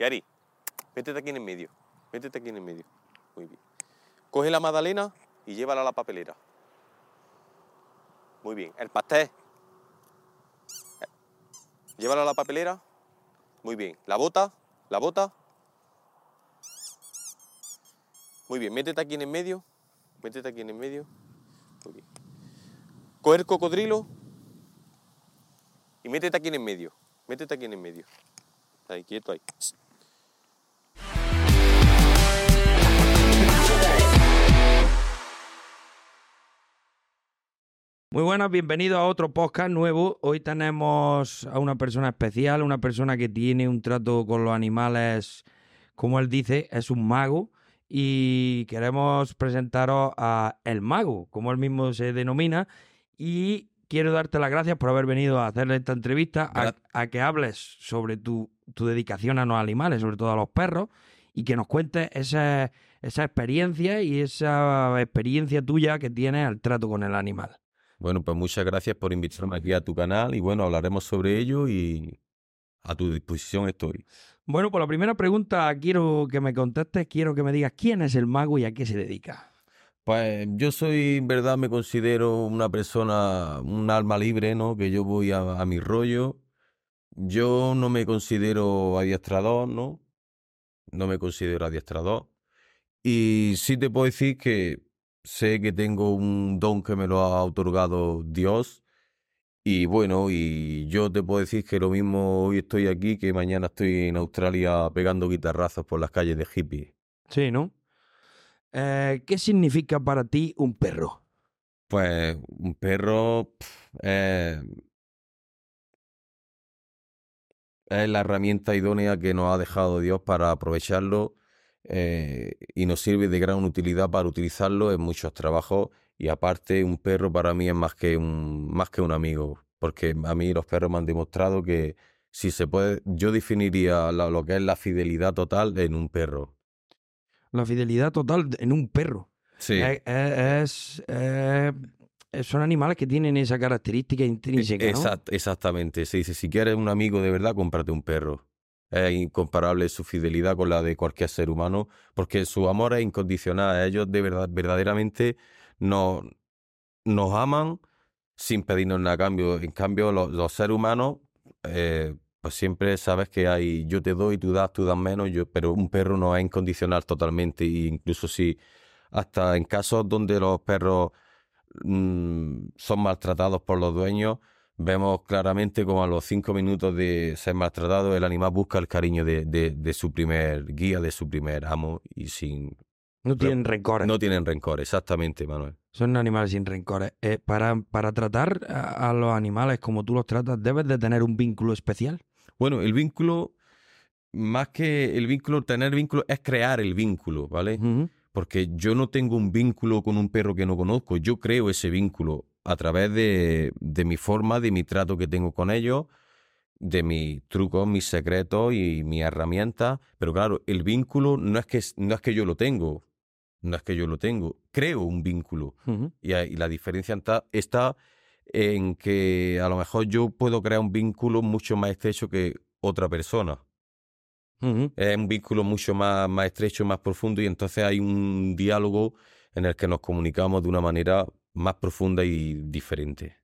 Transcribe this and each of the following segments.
Gary, métete aquí en el medio. Métete aquí en el medio. Muy bien. Coge la magdalena y llévala a la papelera. Muy bien. El pastel. Llévala a la papelera. Muy bien. La bota. La bota. Muy bien. Métete aquí en el medio. Métete aquí en el medio. Muy bien. Coge el cocodrilo y métete aquí en el medio. Métete aquí en el medio. Ahí, quieto ahí. Muy buenas, bienvenidos a otro podcast nuevo. Hoy tenemos a una persona especial, una persona que tiene un trato con los animales, como él dice, es un mago. Y queremos presentaros a El Mago, como él mismo se denomina. Y quiero darte las gracias por haber venido a hacerle esta entrevista, a, que hables sobre tu, tu dedicación a los animales, sobre todo a los perros, y que nos cuentes esa, esa experiencia y esa experiencia tuya que tienes al trato con el animal. Bueno, pues muchas gracias por invitarme aquí a tu canal y bueno, hablaremos sobre ello y a tu disposición estoy. Bueno, por la primera pregunta quiero que me contestes, quiero que me digas quién es el mago y a qué se dedica. Pues yo soy, en verdad, me considero una persona, un alma libre, ¿no? Que yo voy a, a mi rollo. Yo no me considero adiestrador, ¿no? No me considero adiestrador. Y sí te puedo decir que sé que tengo un don que me lo ha otorgado Dios. Y bueno, y yo te puedo decir que lo mismo hoy estoy aquí que mañana estoy en Australia pegando guitarrazos por las calles de hippie. Sí, ¿no? Eh, ¿Qué significa para ti un perro? Pues un perro es, es la herramienta idónea que nos ha dejado Dios para aprovecharlo eh, y nos sirve de gran utilidad para utilizarlo en muchos trabajos y aparte un perro para mí es más que un, más que un amigo, porque a mí los perros me han demostrado que si se puede, yo definiría la- lo que es la fidelidad total en un perro. La fidelidad total en un perro. Sí. Es, es- es- son animales que tienen esa característica intrínseca, ¿no? Exact- exactamente. Se dice, si quieres un amigo de verdad, cómprate un perro. Es incomparable su fidelidad con la de cualquier ser humano, porque su amor es incondicional. Ellos de verdad, verdaderamente nos, nos aman sin pedirnos nada a cambio. En cambio, los, los seres humanos, eh, pues siempre sabes que hay, yo te doy, tú das, tú das menos, pero un perro no es incondicional totalmente. E incluso si, hasta en casos donde los perros mm, son maltratados por los dueños, vemos claramente como a los cinco minutos de ser maltratado, el animal busca el cariño de, de- de su primer guía, de su primer amo, y sin No tienen rencores. no tienen rencor, exactamente, Manuel. Son animales sin rencores. Eh, para, para tratar a, a los animales como tú los tratas, debes de tener un vínculo especial. Bueno, el vínculo, más que el vínculo, tener vínculo, es crear el vínculo, ¿vale? Porque yo no tengo un vínculo con un perro que no conozco, yo creo ese vínculo a través de, de mi forma, de mi trato que tengo con ellos, de mis trucos, mis secretos y mis herramientas. Pero claro, el vínculo no es que, no es que yo lo tengo, no es que yo lo tengo, creo un vínculo. Y, la diferencia está, está en que a lo mejor yo puedo crear un vínculo mucho más estrecho que otra persona. Es un vínculo mucho más, más estrecho, más profundo y entonces hay un diálogo en el que nos comunicamos de una manera más profunda y diferente.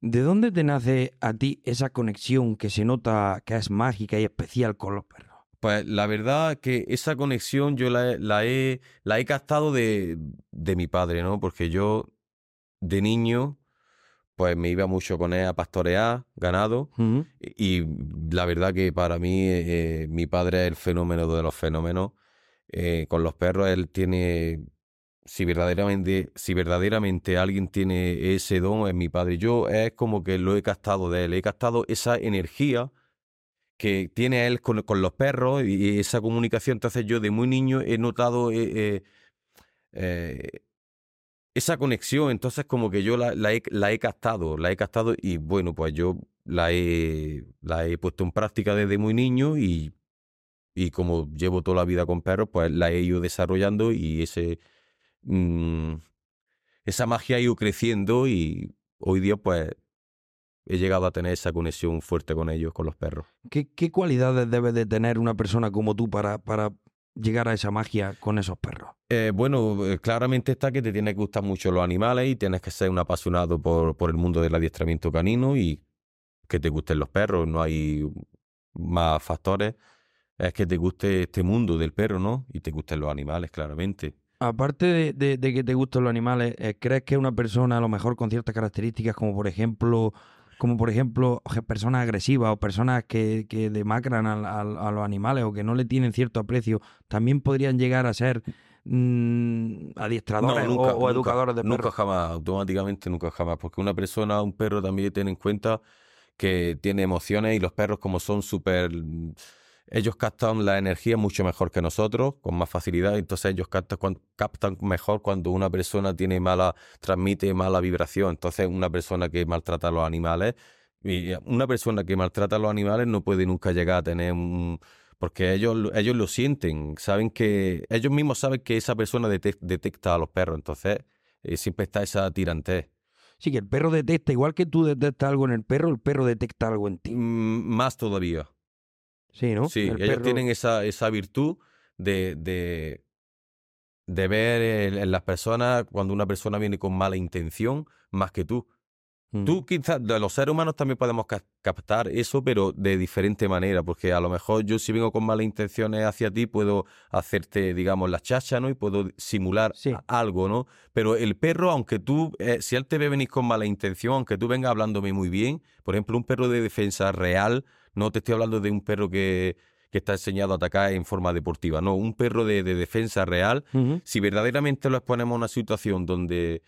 ¿De dónde te nace a ti esa conexión que se nota que es mágica y especial con los perros? Pues la verdad que esa conexión yo la, he- la he, la he captado de, de mi padre, ¿no? Porque yo de niño pues me iba mucho con él a pastorear ganado y la verdad que para mí eh, mi padre es el fenómeno de los fenómenos. Eh, con los perros él tiene, si verdaderamente, si verdaderamente alguien tiene ese don es mi padre. Yo es como que lo he captado de él, he captado esa energía que tiene él con, los perros y esa comunicación. Entonces yo de muy niño he notado eh, eh, eh, esa conexión. Entonces como que yo la, la he, la he captado, la he captado y bueno, pues yo la he, la he puesto en práctica desde muy niño y, y como llevo toda la vida con perros, pues la he ido desarrollando y ese... mm, esa magia ha ido creciendo y hoy día pues he llegado a tener esa conexión fuerte con ellos, con los perros. ¿Qué, qué cualidades debe de tener una persona como tú para, para llegar a esa magia con esos perros? Eh, bueno, eh, claramente está que te tiene que gustar mucho los animales y tienes que ser un apasionado por, por el mundo del adiestramiento canino y que te gusten los perros. No hay más factores. Es que te guste este mundo del perro, ¿no? Y te gusten los animales, claramente. Aparte de, de- de que te gustan los animales, eh, ¿crees que una persona a lo mejor con ciertas características, como por ejemplo, como por ejemplo je- personas agresivas o personas que, que demacran al- a, los animales o que no le tienen cierto aprecio, también podrían llegar a ser mm, adiestradores o- o, educadores de Nunca perros? jamás, automáticamente nunca jamás. Porque una persona, un perro también tiene en cuenta que tiene emociones y los perros como son súper... Ellos captan la energía mucho mejor que nosotros, con más facilidad. Entonces ellos captan, captan mejor cuando una persona tiene mala, transmite mala vibración. Entonces una persona que maltrata a los animales, y una persona que maltrata a los animales no puede nunca llegar a tener un... Porque ellos, lo- ellos lo sienten, saben que... Ellos mismos saben que esa persona detec- detecta a los perros. Entonces eh, siempre está esa tirantez. Sí, que el perro detecta, igual que tú detectas algo en el perro, el perro detecta algo en ti. Mm, Más todavía. Sí, ¿no? Sí, El ellos perro- tienen esa, esa virtud de, de, de ver en, las personas cuando una persona viene con mala intención más que tú. Mm. Tú quizás, de los seres humanos también podemos ca- captar eso, pero de diferente manera, porque a lo mejor yo si vengo con malas intenciones hacia ti, puedo hacerte, digamos, la chacha, ¿no? Y puedo simular Sí. algo, ¿no? Pero el perro, aunque tú, eh, si él te ve venir con mala intención, aunque tú vengas hablándome muy bien, por ejemplo, un perro de defensa real, no te estoy hablando de un perro que, que está enseñado a atacar en forma deportiva, no, un perro de, de defensa real, si verdaderamente lo exponemos a una situación donde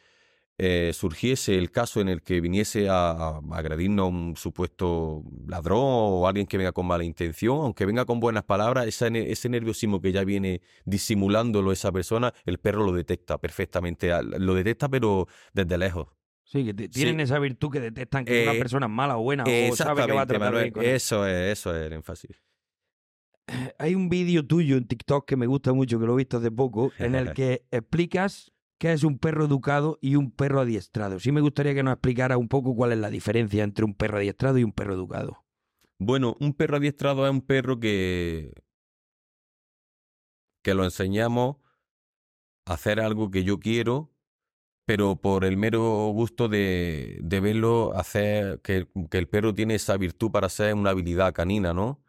eh, surgiese el caso en el que viniese a, a agredirnos un supuesto ladrón o alguien que venga con mala intención, aunque venga con buenas palabras, esa ese nerviosismo que ya viene disimulándolo esa persona, el perro lo detecta perfectamente, lo detecta pero desde lejos. Sí, que tienen Sí. esa virtud que detectan que una Eh, persona es mala o buena o sabe que va a tratar bien con eso es, eso es el énfasis. Hay un vídeo tuyo en TikTok que me gusta mucho, que lo he visto hace poco, en el que explicas qué es un perro educado y un perro adiestrado. Sí me gustaría que nos explicara un poco cuál es la diferencia entre un perro adiestrado y un perro educado. Bueno, un perro adiestrado es un perro que, que lo enseñamos a hacer algo que yo quiero, pero por el mero gusto de, de verlo hacer, que, que el perro tiene esa virtud para ser una habilidad canina, ¿no?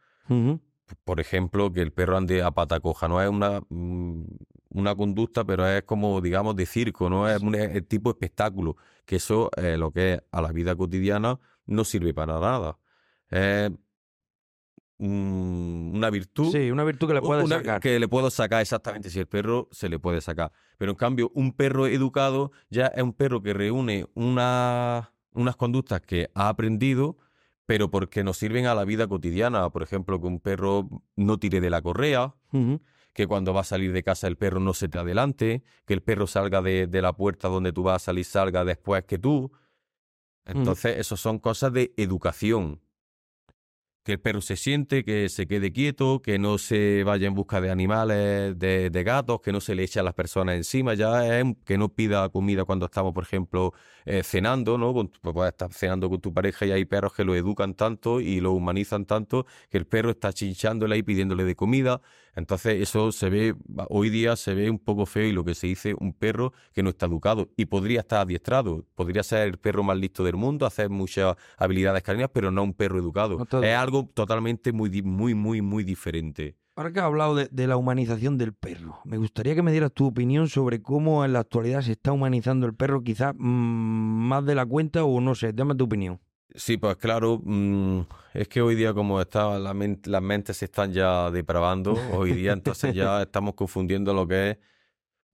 Por ejemplo, que el perro ande a pata coja, no es una, mm, una conducta, pero es como, digamos, de circo, ¿no? Es un es tipo espectáculo, que eso, eh, lo que es a la vida cotidiana, no sirve para nada. Es un- una virtud Sí, una virtud que le una- sacar. Que le puedo sacar exactamente. Si el perro se le puede sacar. Pero en cambio, un perro educado ya es un perro que reúne una- unas conductas que ha aprendido, pero porque nos sirven a la vida cotidiana. Por ejemplo, que un perro no tire de la correa, que cuando va a salir de casa el perro no se te adelante, que el perro salga de, de la puerta donde tú vas a salir, salga después que tú. Entonces, eso son cosas de educación. Que el perro se siente, que se quede quieto, que no se vaya en busca de animales, de, de gatos, que no se le eche a las personas encima, ya que no pida comida cuando estamos, por ejemplo, eh, cenando, ¿no? Con, pues puedes estar cenando con tu pareja y hay perros que lo educan tanto y lo humanizan tanto que el perro está chinchándole y pidiéndole de comida. Entonces eso se ve, hoy día se ve un poco feo y lo que se dice un perro que no está educado y podría estar adiestrado, podría ser el perro más listo del mundo, hacer muchas habilidades caninas, pero no un perro educado. No. Es algo totalmente muy, muy, muy, muy diferente. Ahora que has hablado de, de la humanización del perro, me gustaría que me dieras tu opinión sobre cómo en la actualidad se está humanizando el perro, quizás mm, más de la cuenta o no sé, dame tu opinión. Sí, pues claro, mm, es que hoy día como está, la men- las mentes se están ya depravando, hoy día entonces ya estamos confundiendo lo que es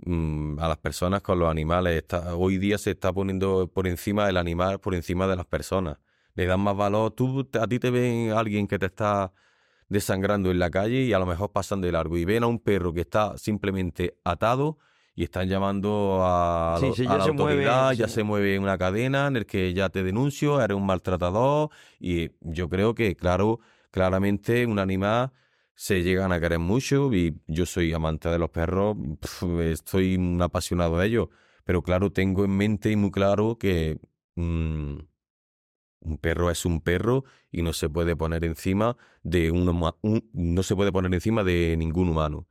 mm, a las personas con los animales. Está- hoy día se está poniendo por encima el animal, por encima de las personas. Le dan más valor. Tú, a ti te ven alguien que te está desangrando en la calle y a lo mejor pasan de largo y ven a un perro que está simplemente atado y están llamando a, Sí, lo- sí, a ya la se mueve, autoridad, ya sí. se mueve una cadena en el que ya te denuncio, eres un maltratador y yo creo que, claro, claramente un animal se llegan a querer mucho y yo soy amante de los perros, estoy un apasionado de ellos, pero claro, tengo en mente y muy claro que mm, Un perro es un perro y no se puede poner encima de un- no se puede poner encima de ningún humano.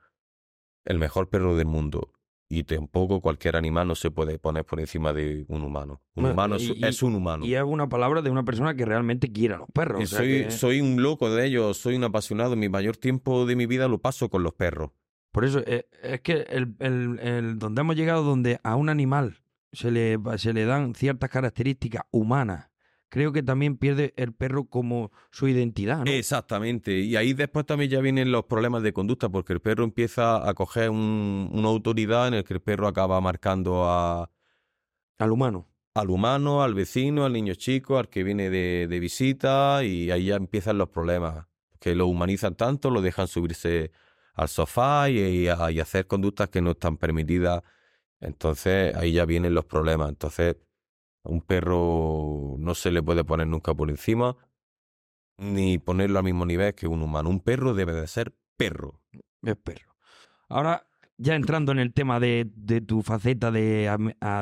El mejor perro del mundo. Y tampoco cualquier animal no se puede poner por encima de un humano. Un Bueno, humano es, y- es un humano. Y es una palabra de una persona que realmente quiere a los perros. Y o sea soy, que- soy un loco de ellos, soy un apasionado. Mi mayor tiempo de mi vida lo paso con los perros. Por eso, eh, es que el, el- el- donde hemos llegado, donde a un animal se le, se le dan ciertas características humanas, creo que también pierde el perro como su identidad, ¿no? Exactamente. Y ahí después también ya vienen los problemas de conducta, porque el perro empieza a coger un- una autoridad en el que el perro acaba marcando a, Al humano. al humano, al vecino, al niño chico, al que viene de, de visita, y ahí ya empiezan los problemas. Que lo humanizan tanto, lo dejan subirse al sofá y, y a- y hacer conductas que no están permitidas. Entonces ahí ya vienen los problemas. Entonces, a un perro no se le puede poner nunca por encima, ni ponerlo al mismo nivel que un humano. Un perro debe de ser perro. Es perro. Ahora, ya entrando en el tema de, de tu faceta de,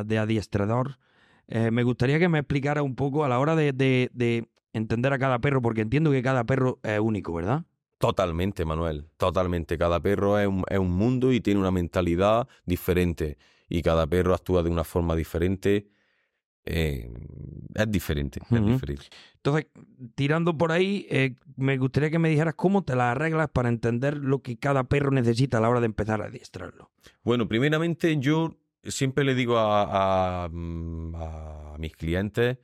de adiestrador, eh, me gustaría que me explicara un poco a la hora de, de- de entender a cada perro, porque entiendo que cada perro es único, ¿verdad? Totalmente, Manuel. Totalmente. Cada perro es un, es un mundo y tiene una mentalidad diferente. Y cada perro actúa de una forma diferente. Eh, es diferente, es diferente. Entonces, tirando por ahí, eh, me gustaría que me dijeras cómo te las arreglas para entender lo que cada perro necesita a la hora de empezar a adiestrarlo. Bueno, primeramente yo siempre le digo a, a, mm, a mis clientes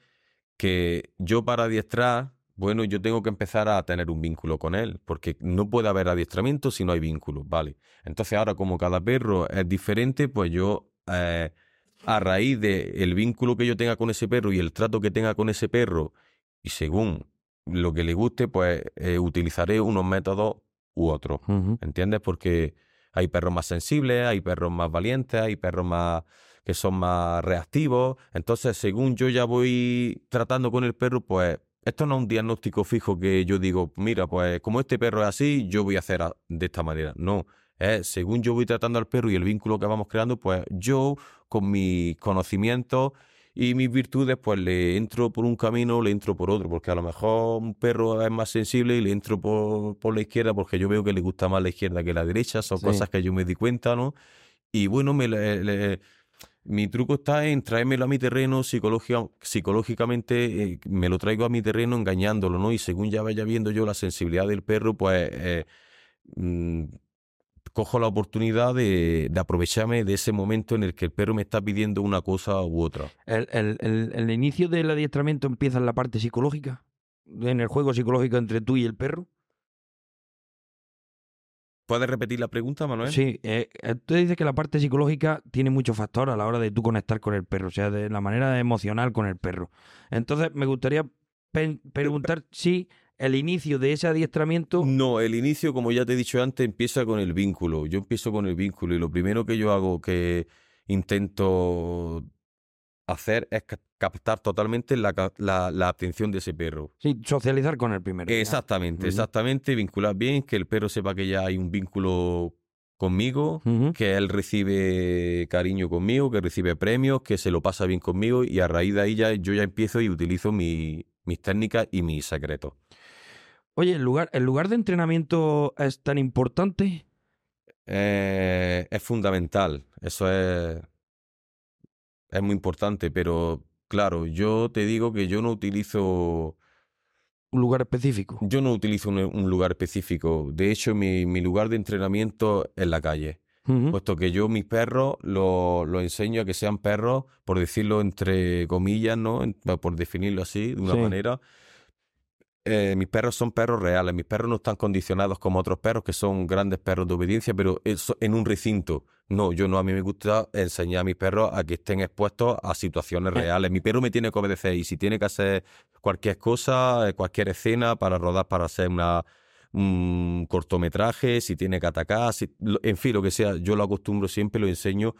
que yo para adiestrar, bueno, yo tengo que empezar a tener un vínculo con él, porque no puede haber adiestramiento si no hay vínculo, ¿vale? Entonces ahora como cada perro es diferente, pues yo eh, a raíz del vínculo que yo tenga con ese perro y el trato que tenga con ese perro, y según lo que le guste, pues eh, utilizaré unos métodos u otros. ¿Entiendes? Porque hay perros más sensibles, hay perros más valientes, hay perros más que son más reactivos. Entonces, según yo ya voy tratando con el perro, pues esto no es un diagnóstico fijo que yo digo, mira, pues como este perro es así, yo voy a hacer de esta manera. No, es según yo voy tratando al perro y el vínculo que vamos creando, pues yo con mis conocimientos y mis virtudes, pues le entro por un camino, le entro por otro, porque a lo mejor un perro es más sensible y le entro por, por la izquierda porque yo veo que le gusta más la izquierda que la derecha, son Sí. cosas que yo me di cuenta, ¿no? Y bueno, me le- le- mi truco está en traérmelo a mi terreno psicológica- psicológicamente, eh, me lo traigo a mi terreno engañándolo, ¿no? Y según ya vaya viendo yo la sensibilidad del perro, pues eh, mm, cojo la oportunidad de, de aprovecharme de ese momento en el que el perro me está pidiendo una cosa u otra. El, el- el- el inicio del adiestramiento empieza en la parte psicológica, en el juego psicológico entre tú y el perro. ¿Puedes repetir la pregunta, Manuel? Sí, eh, eh, tú dices que la parte psicológica tiene mucho factor a la hora de tú conectar con el perro, o sea, de la manera emocional con el perro. Entonces, me gustaría preguntar si el inicio de ese adiestramiento... No, el inicio, como ya te he dicho antes, empieza con el vínculo. Yo empiezo con el vínculo y lo primero que yo hago, que intento hacer, es ca- captar totalmente la, ca- la- la atención de ese perro. Sí, socializar con el primero. Exactamente, exactamente, vincular bien, que el perro sepa que ya hay un vínculo conmigo, que él recibe cariño conmigo, que recibe premios, que se lo pasa bien conmigo y a raíz de ahí ya, yo ya empiezo y utilizo mi- mis técnicas y mis secretos. Oye, ¿el lugar, ¿el lugar de entrenamiento es tan importante? Eh, es fundamental, eso es, es muy importante, pero claro, yo te digo que yo no utilizo, ¿Un lugar específico? yo no utilizo un, un lugar específico. De hecho, mi, mi lugar de entrenamiento es la calle, puesto que yo mis perros los los enseño a que sean perros, por decirlo entre comillas, ¿no? Por definirlo así, de una Sí. manera. Eh, mis perros son perros reales, mis perros no están condicionados como otros perros que son grandes perros de obediencia, pero eso en un recinto. No, yo no, a mí me gusta enseñar a mis perros a que estén expuestos a situaciones Eh. reales. Mi perro me tiene que obedecer y si tiene que hacer cualquier cosa, eh, cualquier escena para rodar, para hacer una, un cortometraje, si tiene que atacar, si- en fin, lo que sea, yo lo acostumbro siempre, lo enseño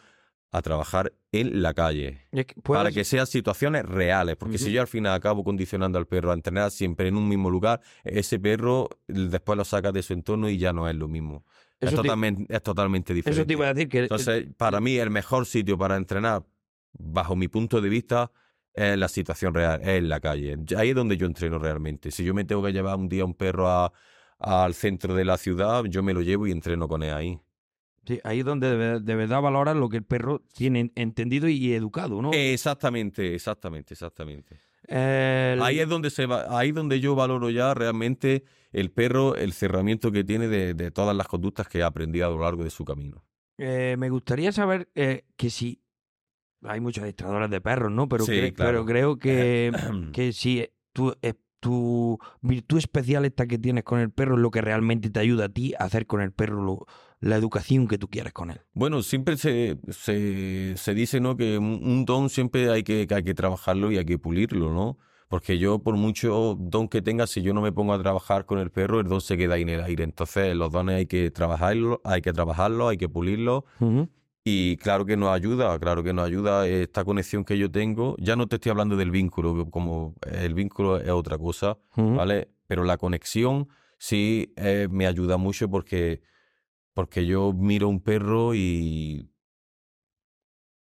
a trabajar en la calle. Es que Para que sean situaciones reales, porque si yo al final acabo condicionando al perro a entrenar siempre en un mismo lugar, ese perro después lo sacas de su entorno y ya no es lo mismo. Es te- totalmente, es totalmente diferente. Eso te iba a decir que... Entonces, para mí, el mejor sitio para entrenar, bajo mi punto de vista, es la situación real, es en la calle. Ahí es donde yo entreno realmente. Si yo me tengo que llevar un día un perro a- al centro de la ciudad, yo me lo llevo y entreno con él ahí. Sí, ahí es donde de, de verdad valoras lo que el perro tiene entendido y educado, ¿no? Exactamente, exactamente, exactamente. El- Ahí es donde se va, ahí es donde yo valoro ya realmente el perro, el cerramiento que tiene de, de todas las conductas que ha aprendido a lo largo de su camino. Eh, me gustaría saber eh, que si hay muchos adestradores de perros, ¿no? Pero, Sí, cre- claro. pero creo que, que si tu, eh, tu virtud especial esta que tienes con el perro es lo que realmente te ayuda a ti a hacer con el perro lo- la educación que tú quieres con él. Bueno, siempre se, se, se dice, ¿no? Que un, don siempre hay que, que hay que trabajarlo y hay que pulirlo, ¿no? Porque yo, por mucho don que tenga, si yo no me pongo a trabajar con el perro, el don se queda ahí en el aire. Entonces, los dones hay que trabajarlo, hay que trabajarlo, hay que pulirlo. Ujú. Y claro que nos ayuda, claro que nos ayuda esta conexión que yo tengo. Ya no te estoy hablando del vínculo, como el vínculo es otra cosa. ¿vale? Pero la conexión sí eh, me ayuda mucho porque, porque yo miro un perro y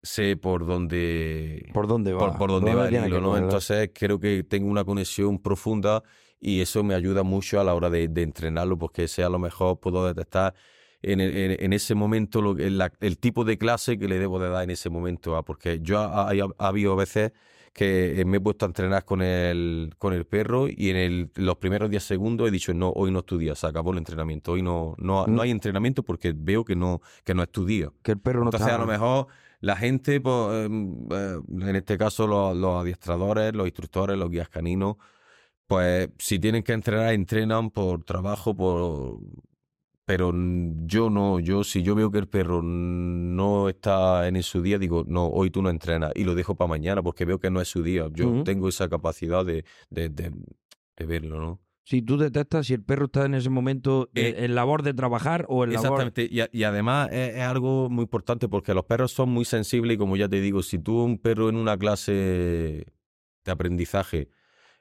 sé por dónde, ¿Por dónde va? por, por dónde va el hilo, ¿no? Entonces creo que tengo una conexión profunda y eso me ayuda mucho a la hora de, de entrenarlo porque sé a lo mejor puedo detectar en, en- en ese momento lo, la- el tipo de clase que le debo de dar en ese momento, ¿ah? porque yo ha, ha- ha habido veces que me he puesto a entrenar con el, con el perro y en el- los primeros 10 segundos he dicho, no, hoy no es tu día, se acabó el entrenamiento, hoy no, no, Mm. no hay entrenamiento porque veo que no, que no es tu día. Que el perro no Entonces, está... a lo mejor la gente, pues, em, eh, en este caso los, los adiestradores, los instructores, los guías caninos, pues si tienen que entrenar, entrenan por trabajo, por... Pero yo no, yo si yo veo que el perro no está en su día, digo, no, hoy tú no entrenas y lo dejo para mañana porque veo que no es su día. Yo tengo esa capacidad de, de, de- de verlo, ¿no? Si tú detectas si el perro está en ese momento de- Eh, en labor de trabajar o en labor... Exactamente, y, a- y además es, es algo muy importante porque los perros son muy sensibles y como ya te digo, si tú un perro en una clase de aprendizaje,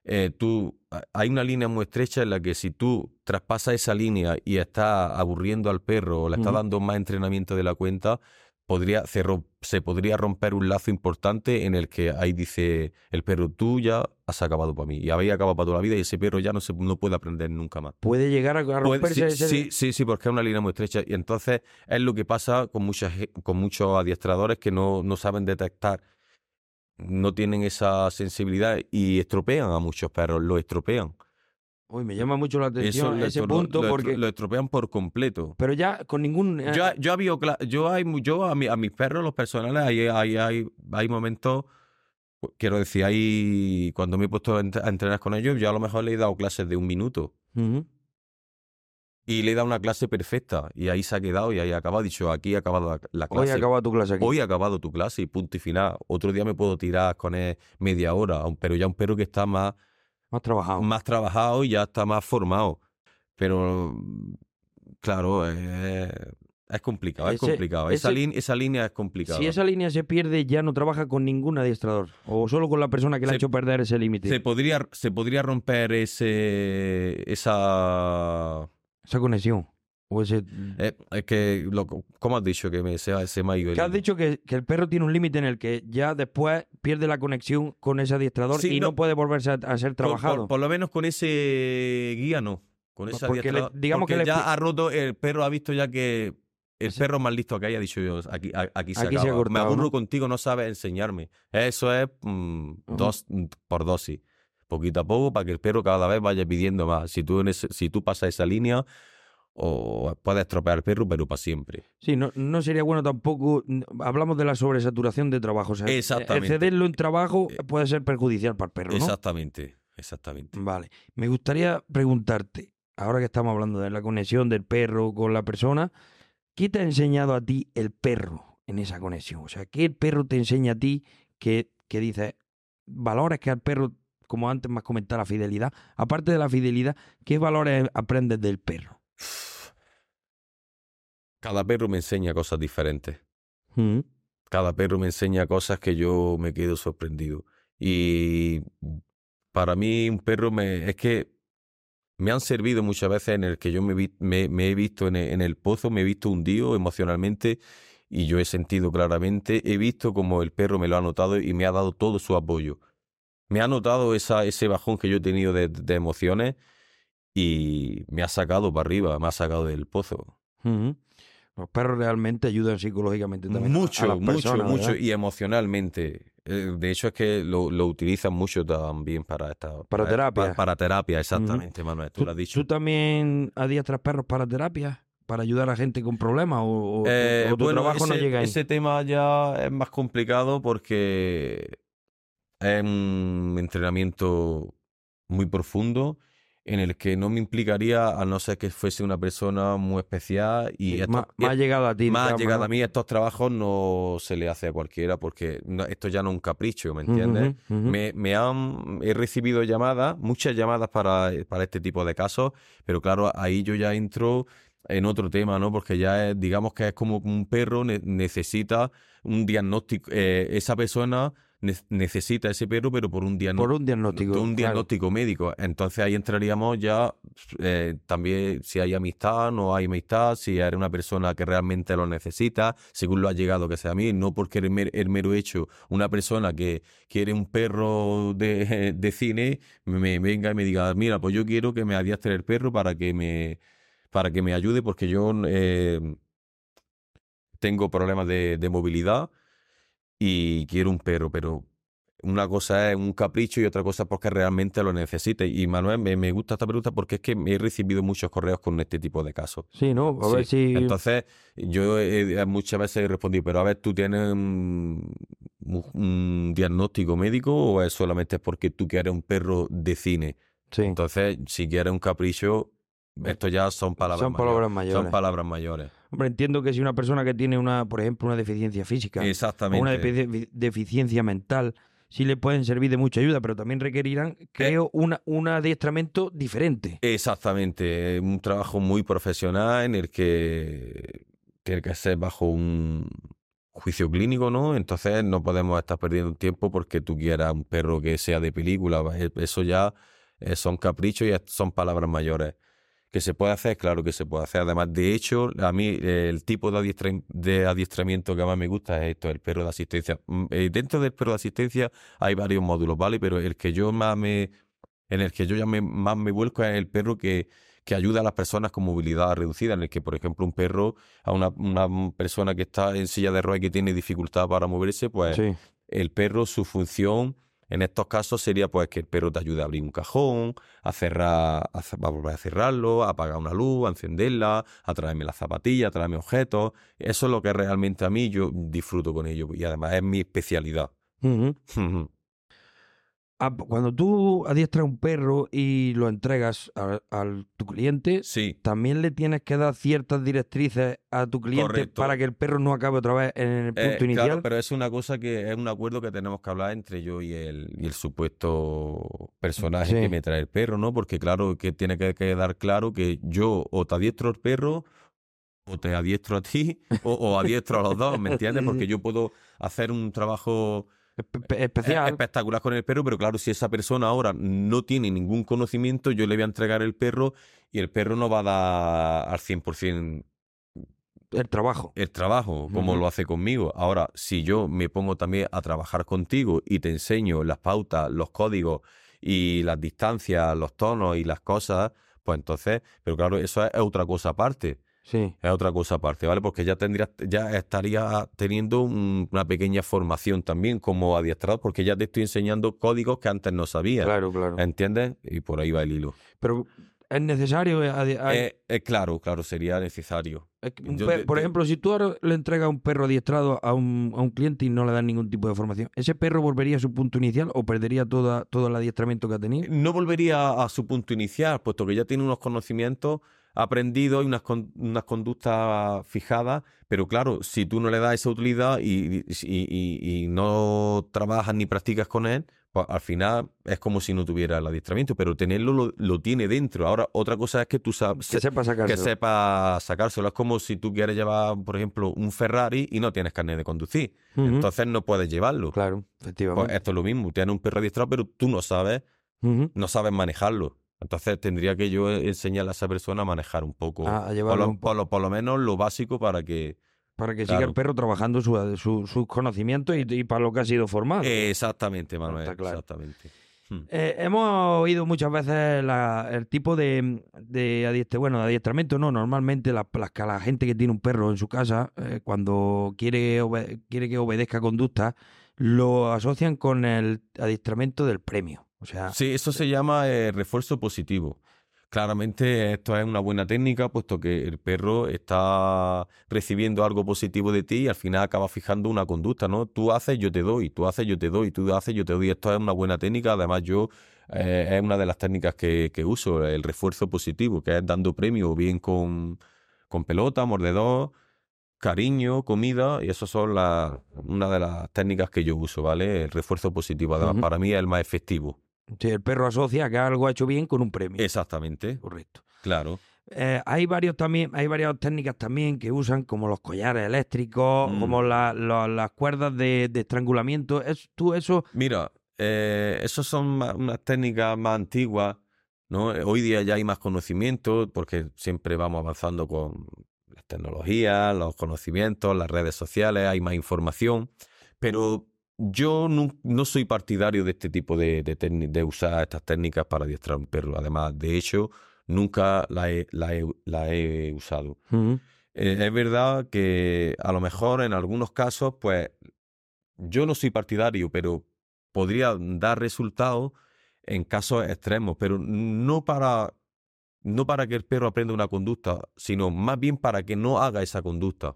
eh, tú hay una línea muy estrecha en la que si tú traspasas esa línea y estás aburriendo al perro o le estás dando más entrenamiento de la cuenta, podría, se, se podría romper un lazo importante en el que ahí dice el perro, tú ya has acabado para mí y habéis acabado para toda la vida y ese perro ya no, se, no puede aprender nunca más. Puede llegar a Puede- romperse sí, ese... sí, sí, sí, porque es una línea muy estrecha. Y entonces es lo que pasa con, muchas, con muchos adiestradores que no, no saben detectar, no tienen esa sensibilidad y estropean a muchos perros, lo estropean. Uy, me llama mucho la atención ese punto lo porque... lo estropean por completo. Pero ya con ningún... Yo, yo, había yo, hay, yo a, mi- a mis perros, los personales, hay, hay, hay, hay momentos, pues, quiero decir, hay, cuando me he puesto a ent- a entrenar con ellos, yo a lo mejor le he dado clases de un minuto. Ujú. Y le he dado una clase perfecta. Y ahí se ha quedado y ahí ha acabado. Ha dicho, aquí ha acabado la, la Hoy clase. acaba tu clase aquí. Hoy ha acabado tu clase y punto y final. Otro día me puedo tirar con él media hora, pero ya un perro que está más, Has trabajado. más trabajado y ya está más formado. Pero, claro, es, es complicado, es Ese- complicado. Esa, lin- esa línea es complicada. Si esa línea se pierde, ya no trabaja con ningún adiestrador. O solo con la persona que le ha hecho perder ese límite. se, podría, se podría romper ese, esa... Esa conexión. O ese... eh, es que, lo, ¿cómo has dicho que me, se, se me ha ido el Que has dicho que, que el perro tiene un límite en el que ya después pierde la conexión con ese adiestrador Sí, y no, no. puede volverse a, a ser trabajado. Por, por lo menos con ese guía no. Con ese porque le- adiestrador. digamos que Porque le expli- ya ha roto, el perro ha visto ya que el Ese- perro más listo que haya dicho yo, aquí, aquí se Aquí se acaba. Me aburro ¿no? contigo, no sabes enseñarme. Eso es mm, dos mm, por dosis. Poquito a poco para que el perro cada vez vaya pidiendo más. Si tú, en ese- si tú pasas esa línea, o puedes estropear al perro, pero para siempre. Sí, no, no sería bueno tampoco. Hablamos de la sobresaturación de trabajo. O sea, Exactamente. excederlo en trabajo Eh, puede ser perjudicial para el perro, ¿no? Exactamente, exactamente. Vale. Me gustaría preguntarte, ahora que estamos hablando de la conexión del perro con la persona, ¿qué te ha enseñado a ti el perro en esa conexión? O sea, ¿qué el perro te enseña a ti que, que dices, valores que al perro, como antes me has comentado, la fidelidad? Aparte de la fidelidad, ¿qué valores aprendes del perro? Cada perro me enseña cosas diferentes. Mm. cada perro me enseña cosas que yo me quedo sorprendido. Y para mí un perro me, es que me han servido muchas veces en el que yo me, vi- me, me he visto en el, en el pozo, me he visto hundido emocionalmente y yo he sentido claramente, he visto como el perro me lo ha notado y me ha dado todo su apoyo. Me ha notado esa, ese bajón que yo he tenido de, de emociones y me ha sacado para arriba, me ha sacado del pozo. Ujú. Los perros realmente ayudan psicológicamente también. a- a Mucho, las mucho, personas, mucho. ¿verdad? Y emocionalmente. Eh, De hecho, es que lo, lo utilizan mucho también para esta. Para terapia. Para, para terapia, exactamente, Manuel. Tú ¿Tú, lo has dicho. tú también adiestras perros para terapia? ¿Para ayudar a gente con problemas? ¿O, o- Eh, o tu bueno, trabajo no ese, llega ahí? ese tema ya es más complicado porque es un entrenamiento muy profundo en el que no me implicaría a no ser que fuese una persona muy especial y Sí, esto- más, más llegado a ti. más digamos, llegado ¿no? a mí estos trabajos no se le hace a cualquiera porque no- esto ya no es un capricho, ¿me entiendes? Me, me han, he recibido llamadas, muchas llamadas para, para este tipo de casos, pero claro, ahí yo ya entro en otro tema, ¿no? Porque ya es, digamos que es como un perro ne- necesita un diagnóstico, eh, esa persona ne- necesita ese perro, pero por un diagnóstico. Por un diagnóstico. Un claro. diagnóstico médico. Entonces ahí entraríamos ya eh, también si hay amistad, no hay amistad, si eres una persona que realmente lo necesita, según lo ha llegado que sea a mí, no porque el, mer- el mero hecho, una persona que quiere un perro de, de cine, me venga y me diga, mira, pues yo quiero que me adiestre el perro para que me, para que me ayude, porque yo eh, tengo problemas de, de movilidad y quiero un perro, pero una cosa es un capricho y otra cosa es porque realmente lo necesite. Y Manuel, me, me gusta esta pregunta porque es que he recibido muchos correos con este tipo de casos. Sí, ¿no? A ver si... Entonces, yo he- muchas veces he respondido, pero a ver, ¿tú tienes un diagnóstico médico o es solamente porque tú quieres un perro de cine? sí. Entonces, si quieres un capricho, esto ya son palabras Son mayores. palabras mayores. Son palabras mayores. Hombre, entiendo que si una persona que tiene una, por ejemplo, una deficiencia física o Exactamente. una defi- deficiencia mental, sí le pueden servir de mucha ayuda, pero también requerirán, creo, una, un adiestramiento diferente. Exactamente, es un trabajo muy profesional en el que tiene que ser bajo un juicio clínico, ¿no? Entonces no podemos estar perdiendo tiempo porque tú quieras un perro que sea de película, eh, eso ya eh, son caprichos y son palabras mayores. ¿Que se puede hacer? Claro que se puede hacer. Además, de hecho, a mí eh, el tipo de, adiestra- de adiestramiento que más me gusta es esto, el perro de asistencia. Mm, eh, dentro del perro de asistencia hay varios módulos, ¿vale? Pero el que yo más me, en el que yo ya me- más me vuelco es el perro que, que ayuda a las personas con movilidad reducida, en el que, por ejemplo, un perro, a una, una persona que está en silla de ruedas y que tiene dificultad para moverse, pues Sí. el perro, su función en estos casos sería pues que el perro te ayude a abrir un cajón, a cerrar, a, volver a cerrarlo, a apagar una luz, a encenderla, a traerme las zapatillas, a traerme objetos. Eso es lo que realmente a mí yo disfruto con ello y además es mi especialidad. Cuando tú adiestras un perro y lo entregas a, al- tu cliente, sí, también le tienes que dar ciertas directrices a tu cliente Correcto. para que el perro no acabe otra vez en el punto Eh, inicial. Claro, pero es una cosa que es un acuerdo que tenemos que hablar entre yo y el, y el supuesto personaje Sí. que me trae el perro, ¿no? Porque claro, que tiene que quedar claro que yo o te adiestro el perro o te adiestro a ti o, o adiestro a los dos, ¿me entiendes? Porque yo puedo hacer un trabajo eh, especial. espectacular con el perro, pero claro, si esa persona ahora no tiene ningún conocimiento, yo le voy a entregar el perro y el perro no va a dar al 100% el trabajo. el trabajo, como lo hace conmigo. Ahora, si yo me pongo también a trabajar contigo y te enseño las pautas, los códigos y las distancias, los tonos y las cosas, pues entonces, pero claro, eso es otra cosa aparte. Sí. Es otra cosa aparte, ¿vale? Porque ya tendrías, ya estaría teniendo un- una pequeña formación también como adiestrador, porque ya te estoy enseñando códigos que antes no sabías. Claro, claro. ¿Entiendes? Y por ahí va el hilo. Pero es necesario. eh, Eh, claro, claro, sería necesario. yo per- por ejemplo, si tú ahora le entregas un perro adiestrado a un, a un cliente y no le das ningún tipo de formación, ¿ese perro volvería a su punto inicial o perdería toda, todo el adiestramiento que ha tenido? No volvería a su punto inicial, puesto que ya tiene unos conocimientos aprendidos y unas, con- unas conductas fijadas, pero claro, si tú no le das esa utilidad y, y- y- y no trabajas ni practicas con él, pues al final es como si no tuviera el adiestramiento, pero tenerlo lo, lo tiene dentro. Ahora, otra cosa es que tú sabes... Que sepa que sacárselo. sepa sacárselo. Es como si tú quieres llevar, por ejemplo, un Ferrari y no tienes carnet de conducir. Entonces no puedes llevarlo. Claro, Pues efectivamente. esto es lo mismo. Tienes un perro adiestrado, pero tú no sabes no sabes manejarlo. Entonces tendría que yo enseñarle a esa persona a manejar un poco. A- a por, lo, un por lo- por lo menos lo básico para que Para que siga el perro trabajando su- su- sus conocimientos y, y para lo que ha sido formado. Exactamente, Manuel. Está claro. Exactamente. Hmm. Eh, hemos oído muchas veces la- el tipo de, de adiestre- bueno, de adiestramiento, no, normalmente la, que la gente que tiene un perro en su casa, eh, cuando quiere, quiere que obedezca conducta, lo asocian con el adiestramiento del premio. O sea, Sí, eso se llama eh, refuerzo positivo. Claramente esto es una buena técnica, puesto que el perro está recibiendo algo positivo de ti y al final acaba fijando una conducta, ¿no? Tú haces, yo te doy, tú haces, yo te doy, tú haces, yo te doy. Esto es una buena técnica, además yo eh, es una de las técnicas que, que uso, el refuerzo positivo, que es dando premio, bien con, con pelota, mordedor, cariño, comida, y eso son las una de las técnicas que yo uso, ¿vale? El refuerzo positivo, además para mí es el más efectivo. Si el perro asocia que algo ha hecho bien con un premio. Exactamente, Correcto. claro. Eh, hay varios también, hay varias técnicas también que usan, como los collares eléctricos, Mm. como la- la- las cuerdas de, de estrangulamiento. Es, tú eso Mira, eh, esas son unas técnicas más antiguas, ¿no? Hoy día ya hay más conocimiento porque siempre vamos avanzando con las tecnologías, los conocimientos, las redes sociales, hay más información, pero yo no, no soy partidario de este tipo de, de, de usar estas técnicas para adiestrar un perro. Además, de hecho, nunca la he, la he- la he usado. Ujú. Eh, es verdad que a lo mejor en algunos casos, pues yo no soy partidario, pero podría dar resultados en casos extremos, pero no para, no para que el perro aprenda una conducta, sino más bien para que no haga esa conducta.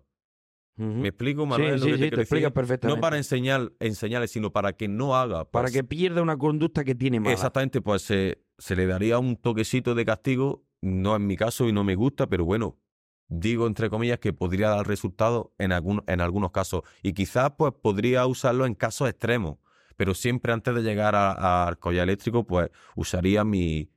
¿Me explico, Sí, Manuel? lo sí, que sí, te perfectamente. No para enseñar, enseñarle, sino para que no haga. para pues, que pierda una conducta que tiene mala. Exactamente, pues se, se le daría un toquecito de castigo, no en mi caso y no me gusta, pero bueno, digo entre comillas que podría dar resultado en, algún, en algunos casos y quizás pues podría usarlo en casos extremos, pero siempre antes de llegar al collar eléctrico pues usaría mi,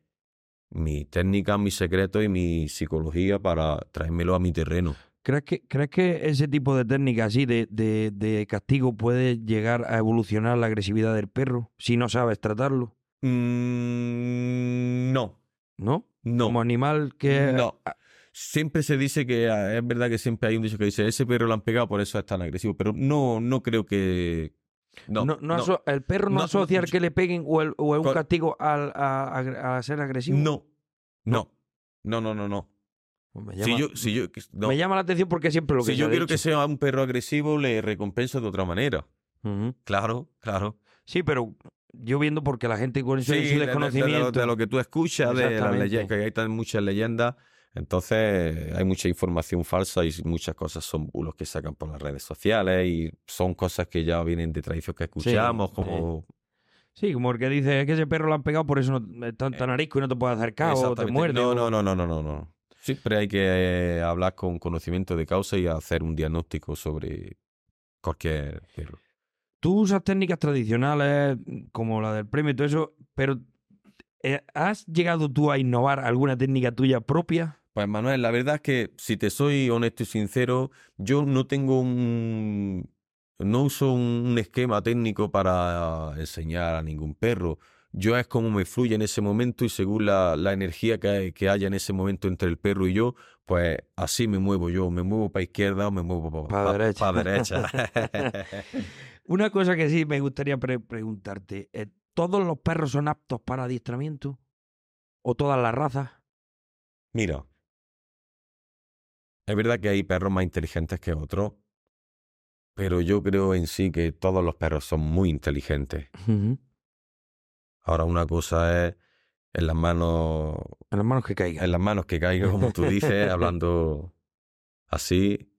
mi técnica, mi secreto y mi psicología para traérmelo a mi terreno. ¿Crees que, ¿Crees que ese tipo de técnica así de, de, de castigo puede llegar a evolucionar la agresividad del perro si no sabes tratarlo? Mm, no, ¿No? no. Como animal que... No. Siempre se dice que ah, es verdad que siempre hay un dicho que dice ese perro lo han pegado, por eso es tan agresivo. Pero no, no creo que. No, No, no no, aso- el perro no, asocia el que le peguen o, el, o es un castigo al- a, a- a ser agresivo. no, no, no, no, no, no. Pues me, Si llama, yo, si yo, no. me llama la atención porque siempre lo que si yo quiero que sea un perro agresivo, le recompenso de otra manera. Claro, claro. Sí, pero yo viendo porque la gente con eso Sí, en su de- de- de, desconocimiento... de lo que tú escuchas, de las leyendas, que hay tan muchas leyendas. Entonces hay mucha información falsa y muchas cosas son bulos que sacan por las redes sociales y son cosas que ya vienen de tradición que escuchamos, sí. como Sí, como el que dice es que ese perro lo han pegado, por eso no, es tan, tan arisco y no te puede acercar o te muerde. No, o- no, no, no, no, no, no. Siempre hay que eh, hablar con conocimiento de causa y hacer un diagnóstico sobre cualquier perro. Tú usas técnicas tradicionales como la del premio y todo eso, pero eh, ¿has llegado tú a innovar alguna técnica tuya propia? Pues Manuel, la verdad es que si te soy honesto y sincero, yo no tengo un... No uso un esquema técnico para enseñar a ningún perro. Yo es como me fluye en ese momento y según la, la energía que, hay- que haya en ese momento entre el perro y yo, pues así me muevo yo. Me muevo para izquierda o me muevo Pa' para derecha. derecha. Una cosa que sí me gustaría pre- preguntarte, eh, ¿todos los perros son aptos para adiestramiento? ¿O todas las razas? Mira, es verdad que hay perros más inteligentes que otros, pero yo creo en sí que todos los perros son muy inteligentes. Ahora una cosa es en las manos, En las manos que caigan. en las manos que caiga, como tú dices, hablando así,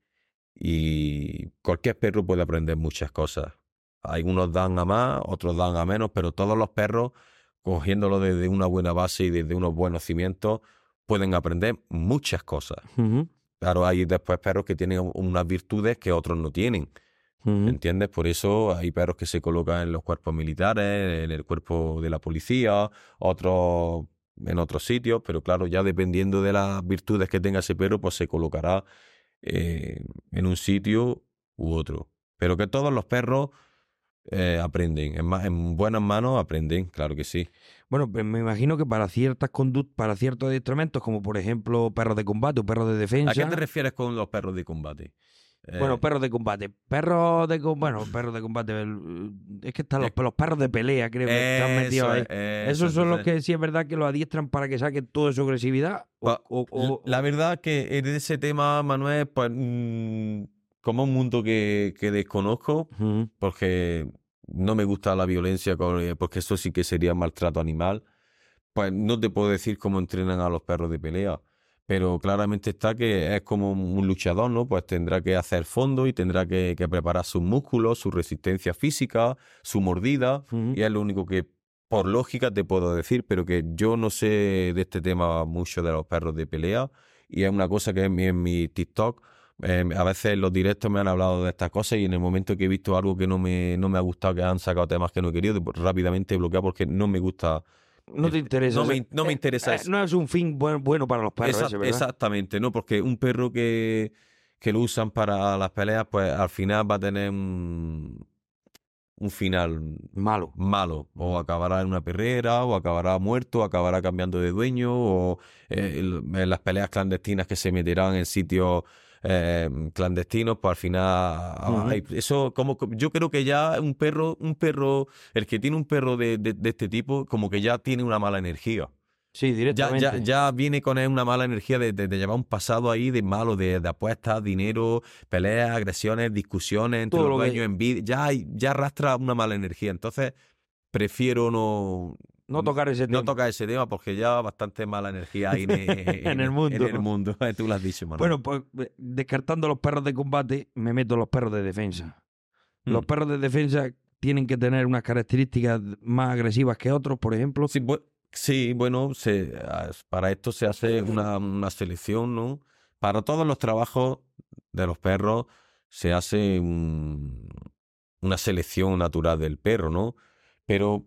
y cualquier perro puede aprender muchas cosas. Algunos dan a más, otros dan a menos, pero todos los perros, cogiéndolo desde una buena base y desde unos buenos cimientos, pueden aprender muchas cosas. Claro, hay después perros que tienen unas virtudes que otros no tienen. ¿Entiendes? Por eso hay perros que se colocan en los cuerpos militares, en el cuerpo de la policía, otros en otros sitios, pero claro, ya dependiendo de las virtudes que tenga ese perro, pues se colocará eh, en un sitio u otro. Pero que todos los perros eh, aprenden, en, buenas manos aprenden, claro que sí. Bueno, pues me imagino que para ciertas conductas, para ciertos adiestramientos, como por ejemplo perros de combate o perros de defensa. ¿A qué te refieres con los perros de combate? Bueno, Eh, perros de combate. Perros de combate. Bueno, perros de combate. Es que están los, los perros de pelea, creo que están metidos ahí. eso es, eso, Esos son los que sí es verdad que los adiestran para que saquen toda su agresividad. O, Pa- o- o- La verdad que en ese tema, Manuel, pues mm, como un mundo que, que desconozco, porque no me gusta la violencia, eh, porque eso sí que sería maltrato animal, pues no te puedo decir cómo entrenan a los perros de pelea. Pero claramente está que es como un luchador, ¿no? Pues tendrá que hacer fondo y tendrá que, que preparar sus músculos, su resistencia física, su mordida. Y es lo único que, por lógica, te puedo decir, pero que yo no sé de este tema mucho de los perros de pelea. Y es una cosa que en mi, en mi TikTok, eh, a veces en los directos me han hablado de estas cosas y en el momento que he visto algo que no me, no me ha gustado, que han sacado temas que no he querido, pues rápidamente he bloqueado porque no me gusta. No te interesa. no me no me eh, interesa eh, eso. no es un fin buen- bueno para los perros, Exact- ese, ¿verdad? exactamente, ¿no? Porque un perro que, que lo usan para las peleas, pues al final va a tener un, un final Malo. malo. O acabará en una perrera, o acabará muerto, o acabará cambiando de dueño, o eh, el- las peleas clandestinas que se meterán en sitios eh, clandestinos, pues al final ay, eso como co- yo creo que ya un perro, un perro, el que tiene un perro de, de- de este tipo, como que ya tiene una mala energía. Sí, directamente. ya, ya viene con él una mala energía de, de- de llevar un pasado ahí de malo, de, de apuestas, dinero, peleas, agresiones, discusiones entre Todo los lo que- dueños, envidia. Ya, ya arrastra una mala energía. Entonces, prefiero no, No tocar ese tema. no tocar ese tema porque ya bastante mala energía hay en, En el mundo, En el mundo. Tú lo has dicho, Manuel. Bueno, pues eh, descartando los perros de combate, me meto los perros de defensa. Los Mm. perros de defensa tienen que tener unas características más agresivas que otros, por ejemplo. Sí, bu- sí, bueno, se, para esto se hace una, una selección, ¿no? Para todos los trabajos de los perros se hace un- una selección natural del perro, ¿no? Pero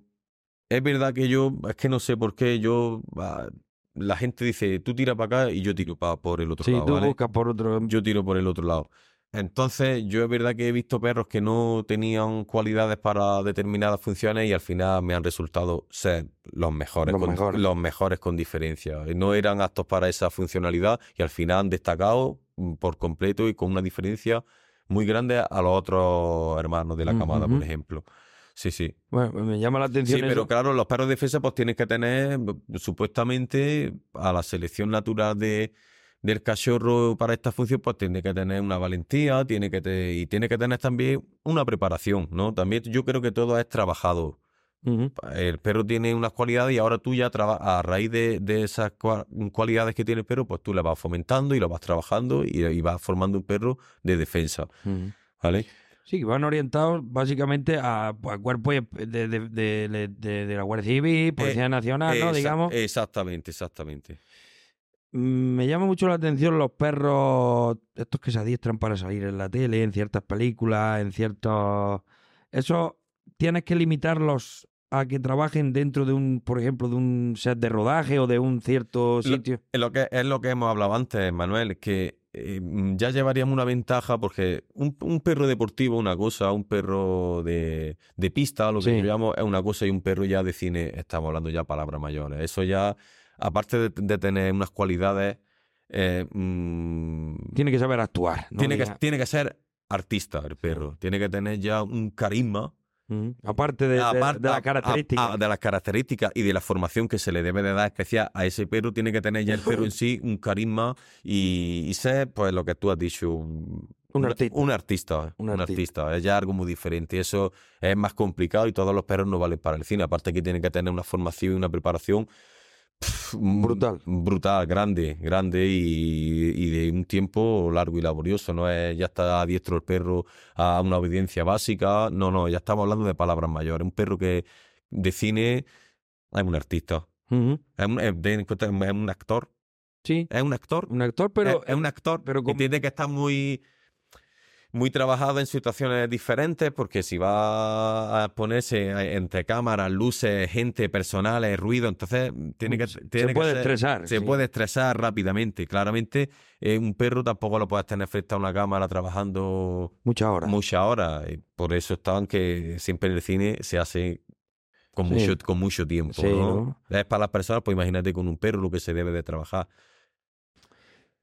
es verdad que yo, es que no sé por qué, yo, ah, la gente dice, tú tira para acá y yo tiro para por el otro Sí, lado, tú ¿vale? buscas por otro. yo tiro por el otro lado. Entonces, yo es verdad que he visto perros que no tenían cualidades para determinadas funciones y al final me han resultado ser los mejores, Los con, mejores. los mejores con diferencia. No eran aptos para esa funcionalidad y al final han destacado mm, por completo y con una diferencia muy grande a los otros hermanos de la Mm, camada, por ejemplo. Sí, sí. Bueno, me llama la atención Sí, pero claro, los perros de defensa pues tienen que tener b- supuestamente a la selección natural de, del cachorro para esta función pues tiene que tener una valentía, tiene que te- y tiene que tener también una preparación, ¿no? También yo creo que todo es trabajado. El perro tiene unas cualidades y ahora tú ya a raíz de, de esas cua- cualidades que tiene el perro, pues tú le vas fomentando y lo vas trabajando y, y vas formando un perro de defensa. ¿vale? Sí, que van orientados básicamente a, a cuerpos de, de, de- la Guardia Civil, Policía Nacional, ¿no? Digamos. Exactamente, exactamente. Mm, Me llama mucho la atención los perros, estos que se adiestran para salir en la tele, en ciertas películas, en ciertos... Eso tienes que limitarlos a que trabajen dentro de un, por ejemplo, de un set de rodaje o de un cierto sitio. Es lo que, es lo que hemos hablado antes, Manuel, que eh, mm, ya llevaríamos una ventaja porque un, un perro deportivo es una cosa, un perro de, de pista, lo que Sí. llamamos, es una cosa y un perro ya de cine, estamos hablando ya palabras mayores. Eso ya, aparte de, de tener unas cualidades, eh, mm, Tiene que saber actuar. ¿no? tiene, que, tiene que ser artista el perro, tiene que tener ya un carisma. Aparte de, Aparte- de a- las a- características. a- de las características y de la formación que se le debe de dar especial a ese perro, tiene que tener ya el perro en sí un carisma y, y ser, pues lo que tú has dicho, un, Un artista. Un artista, Un un artista. artista. Es ya algo muy diferente. Eso es más complicado y todos los perros no valen para el cine. Aparte que tienen que tener una formación y una preparación mm, Brutal. Brutal, grande, grande y, y de un tiempo largo y laborioso. No es ya está diestro el perro a una obediencia básica. No, no, ya estamos hablando de palabras mayores. Un perro que de cine es un artista. Ujú. Es un, es- es actor. Sí, Es un actor. un actor, pero... es, es un actor pero que tiene que estar muy muy trabajado en situaciones diferentes porque si va a ponerse a- entre cámaras, luces, gente, personales, ruido, entonces tiene que se tiene que puede ser- estresar. se sí. puede estresar rápidamente. Claramente, eh, un perro tampoco lo puedes tener frente a una cámara trabajando Muchas horas. muchas horas. y Por eso están que siempre en el cine se hace con Sí. mucho, con mucho tiempo. Sí, ¿no? ¿no? Es para las personas, pues imagínate con un perro lo que se debe de trabajar.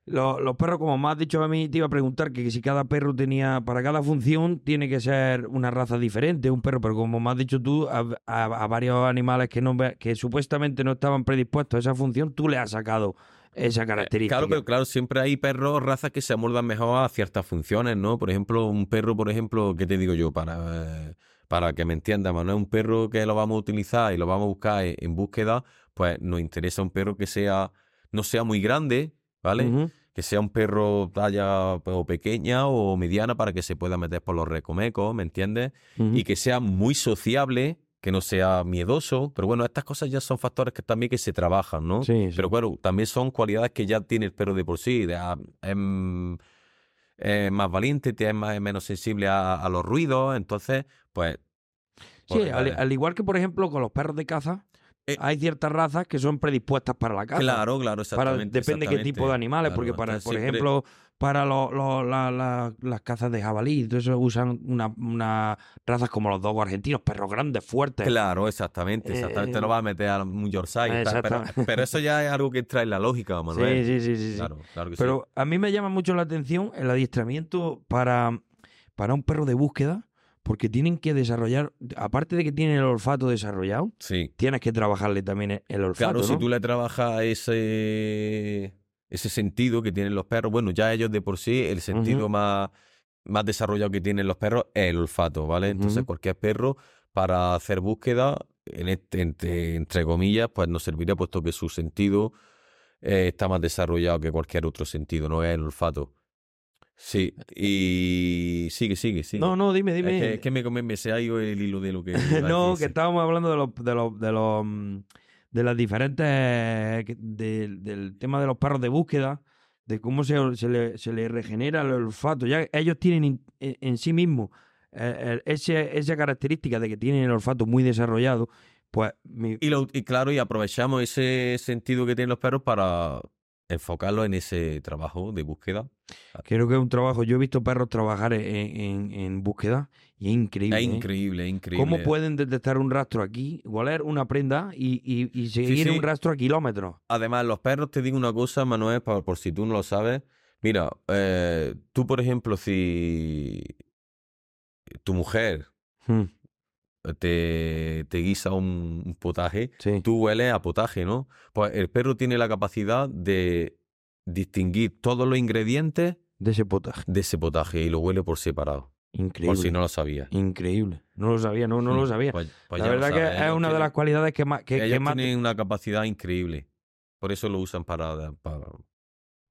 Lo- Los, perros, como me has dicho a mí, te iba a preguntar que, si cada perro tenía, para cada función, tiene que ser una raza diferente, un perro, pero como me has dicho tú, a, a- a varios animales que, no, que supuestamente no estaban predispuestos a esa función, tú le has sacado esa característica. Eh, Claro, pero claro, siempre hay perros, razas que se amoldan mejor a ciertas funciones, ¿no? Por ejemplo, un perro, por ejemplo, ¿qué te digo yo? Para, eh, para que me entiendas, Manuel, un perro que lo vamos a utilizar y lo vamos a buscar en, en búsqueda, pues nos interesa un perro que sea, no sea muy grande, ¿vale? Que sea un perro talla pues, o pequeña o mediana para que se pueda meter por los recomecos, ¿me entiendes? Y que sea muy sociable, que no sea miedoso. Pero bueno, estas cosas ya son factores que también que se trabajan, ¿no? Sí, sí. Pero claro, también son cualidades que ya tiene el perro de por sí. de, ah, es, mm, es más valiente, es, más, es menos sensible a, a los ruidos. Entonces, pues. Sí, pues, al, eh, al igual que, por ejemplo, con los perros de caza, Eh, hay ciertas razas que son predispuestas para la caza. Claro, claro, Para, exactamente. depende qué tipo de animales, Claro, porque para, entonces por siempre- ejemplo, para lo- lo- la- la- las cazas de jabalí, eso usan una, una razas como los dogos argentinos, perros grandes, fuertes. Claro, exactamente, exactamente. Eh, no va a meter a un Yorkshire, pero, Exactamente. pero eso ya es algo que trae la lógica, Manuel. sí, sí, sí, sí, sí. Claro, claro que sí. Pero a mí me llama mucho la atención el adiestramiento para, para un perro de búsqueda, porque tienen que desarrollar, aparte de que tienen el olfato desarrollado, Sí. tienes que trabajarle también el- el olfato. Claro, si tú le trabajas ese, ese sentido que tienen los perros, bueno, ya ellos de por sí, el sentido más, más desarrollado que tienen los perros es el olfato, ¿vale? Entonces, cualquier perro, para hacer búsqueda, en este, entre, entre comillas, pues nos serviría puesto que su sentido eh, está más desarrollado que cualquier otro sentido, no es el olfato. Sí, y sigue, sigue, sigue. No, no, dime, Es dime. que, es que me, me, me se ha ido el hilo de lo que... no, que estábamos hablando de los, de los, de los, mm, de las diferentes, de- del tema de los perros de búsqueda, de cómo se, se le, se le regenera el olfato. Ya ellos tienen in- en, en sí mismos eh, ese- esa característica de que tienen el olfato muy desarrollado, pues mi- Y, lo- y claro, y aprovechamos ese sentido que tienen los perros para enfocarlo en ese trabajo de búsqueda. creo que es un trabajo. Yo he visto perros trabajar en, en- en búsqueda y es increíble. Es ¿eh? increíble, es increíble. ¿Cómo pueden detectar un rastro aquí, oler una prenda y, y- y seguir sí. un rastro a kilómetros? Además, los perros, te digo una cosa, Manuel, por, por si tú no lo sabes. Mira, eh, tú, por ejemplo, si tu mujer Hmm, te, te guisa un, un potaje, sí. tú hueles a potaje, ¿no? Pues el perro tiene la capacidad de distinguir todos los ingredientes De ese potaje. de ese potaje y lo huele por separado. Increíble. Por si no lo sabías. Increíble. No lo sabía, no, no lo Mm, sabía. pues- pues la lo verdad sabes, que es una de las cualidades que más... Que, que ellos más tienen una capacidad increíble. Por eso lo usan para, para,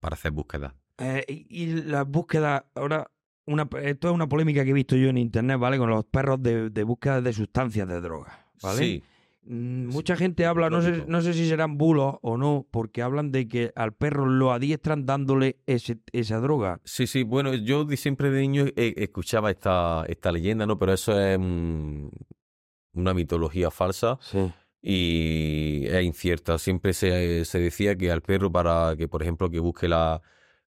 para hacer búsquedas. Eh, y, y las búsquedas, ahora, una, esto es una polémica que he visto yo en internet, ¿vale? Con los perros de, de búsqueda de sustancias de droga, ¿vale? Sí, Mm, Mucha gente habla, no sé, no sé si serán bulos o no, porque hablan de que al perro lo adiestran dándole ese, esa droga. sí, sí. Bueno, yo siempre de niño escuchaba esta, esta leyenda, ¿no? Pero eso es una mitología falsa Sí. y es incierta. Siempre se, se decía que al perro para que, por ejemplo, que busque la...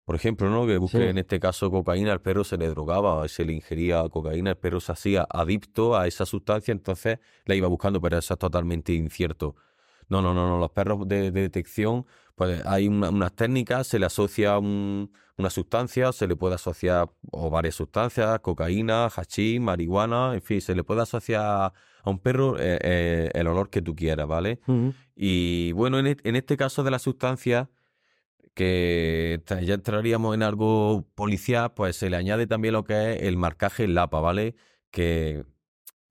Por ejemplo, ¿no? Que busque Sí. en este caso cocaína, al perro se le drogaba, se le ingería cocaína, el perro se hacía adicto a esa sustancia, entonces la iba buscando, pero eso es totalmente incierto. No, no, no, no. Los perros de, de detección, pues hay una- unas técnicas, se le asocia un- una sustancia, se le puede asociar o varias sustancias, cocaína, hachís, marihuana, en fin, se le puede asociar a un perro eh, eh, el olor que tú quieras, ¿vale? Y bueno, en, e- en este caso de la sustancia, que ya entraríamos en algo policial, pues se le añade también lo que es el marcaje en lapa, ¿vale? Que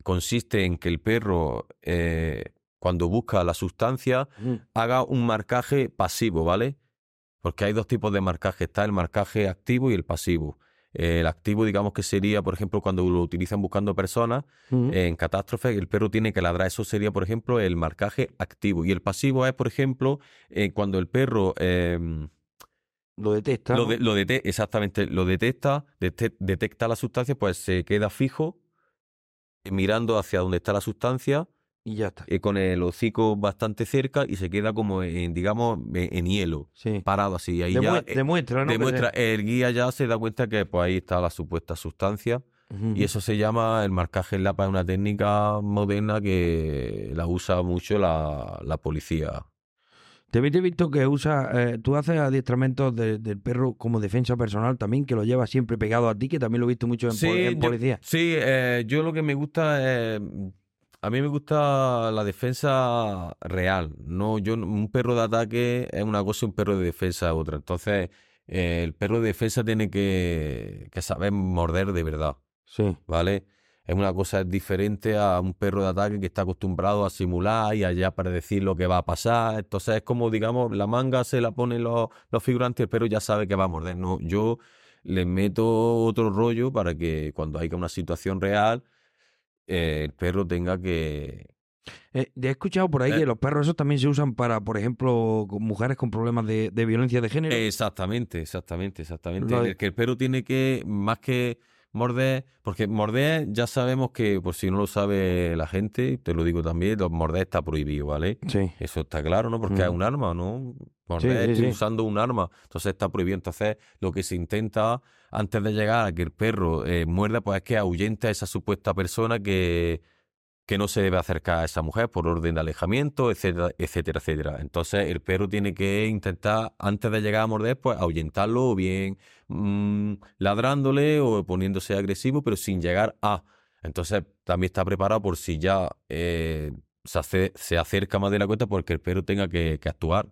consiste en que el perro, eh, cuando busca la sustancia, haga un marcaje pasivo, ¿vale? Porque hay dos tipos de marcaje, está el marcaje activo y el pasivo. El activo, digamos que sería, por ejemplo, cuando lo utilizan buscando personas, en catástrofe, el perro tiene que ladrar. Eso sería, por ejemplo, el marcaje activo. Y el pasivo es, por ejemplo, eh, cuando el perro em, Lo detesta. lo, ¿no? de- lo dete- exactamente, lo detecta, dete- detecta la sustancia, pues se queda fijo, eh, mirando hacia donde está la sustancia, Y ya está. eh, con el hocico bastante cerca y se queda como en, digamos, en, en hielo, Sí. parado así. Ahí ya eh, demuestra, ¿no? Demuestra, el guía ya se da cuenta que pues ahí está la supuesta sustancia. Y eso se llama el marcaje en lapa, es una técnica moderna que la usa mucho la, la policía. Te he visto que usa, eh, tú haces adiestramientos de- del perro como defensa personal también, que lo llevas siempre pegado a ti, que también lo he visto mucho en, yo- policía. sí, eh, yo lo que me gusta es. A mí me gusta la defensa real. No, yo, un perro de ataque es una cosa y un perro de defensa es otra. Entonces, eh, el perro de defensa tiene que, que saber morder de verdad. Sí. ¿vale? Es una cosa diferente a un perro de ataque que está acostumbrado a simular y allá para decir lo que va a pasar. Entonces es como, digamos, la manga se la ponen los, los figurantes y el perro ya sabe que va a morder. No, yo le meto otro rollo para que cuando haya una situación real, eh, el perro tenga que... Eh, he escuchado por ahí Eh. que los perros esos también se usan para, por ejemplo, con mujeres con problemas de, de violencia de género. Exactamente, exactamente, exactamente. Lo de- El que el perro tiene que, más que morder, porque morder ya sabemos que, por si no lo sabe la gente, te lo digo también, los morder está prohibido, ¿vale? sí. Eso está claro, ¿no? Porque es Ujú. un arma, ¿no? Sí, estoy sí. usando un arma, entonces está prohibido. Entonces, lo que se intenta antes de llegar a que el perro eh, muerda, pues es que ahuyente a esa supuesta persona que, que no se debe acercar a esa mujer por orden de alejamiento, etcétera, etcétera, etcétera. Entonces, el perro tiene que intentar, antes de llegar a morder, pues ahuyentarlo o bien mm, ladrándole o poniéndose agresivo, pero sin llegar a. Entonces, también está preparado por si ya eh, se, ace- se acerca más de la cuenta, porque el perro tenga que, que actuar.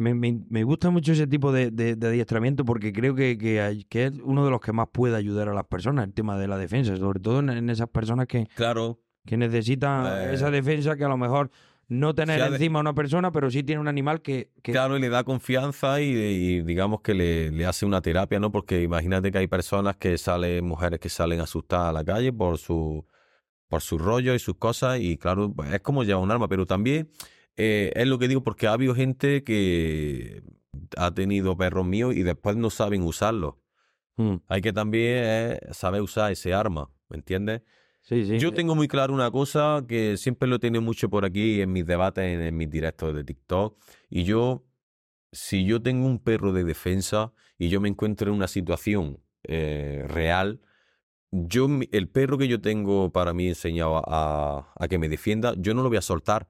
Me, me- me gusta mucho ese tipo de, de- de adiestramiento porque creo que, que, hay- que es uno de los que más puede ayudar a las personas, el tema de la defensa, sobre todo en, en esas personas que, Claro, que necesitan Eh, esa defensa que a lo mejor no tener encima a una persona, pero sí tiene un animal que... que- Claro, y le da confianza y, y digamos que le, le hace una terapia, ¿no? Porque imagínate que hay personas que salen, mujeres que salen asustadas a la calle por su, por su rollo y sus cosas, y claro, pues es como llevar un arma, pero también eh, es lo que digo porque ha habido gente que ha tenido perros míos y después no saben usarlos. Mm, Hay que también eh, saber usar ese arma, ¿me entiendes? sí, sí. Yo tengo muy claro una cosa que siempre lo he tenido mucho por aquí en mis debates, en, en mis directos de TikTok. Y yo, si yo tengo un perro de defensa y yo me encuentro en una situación eh, real, yo, el perro que yo tengo para mí enseñado a, a que me defienda, yo no lo voy a soltar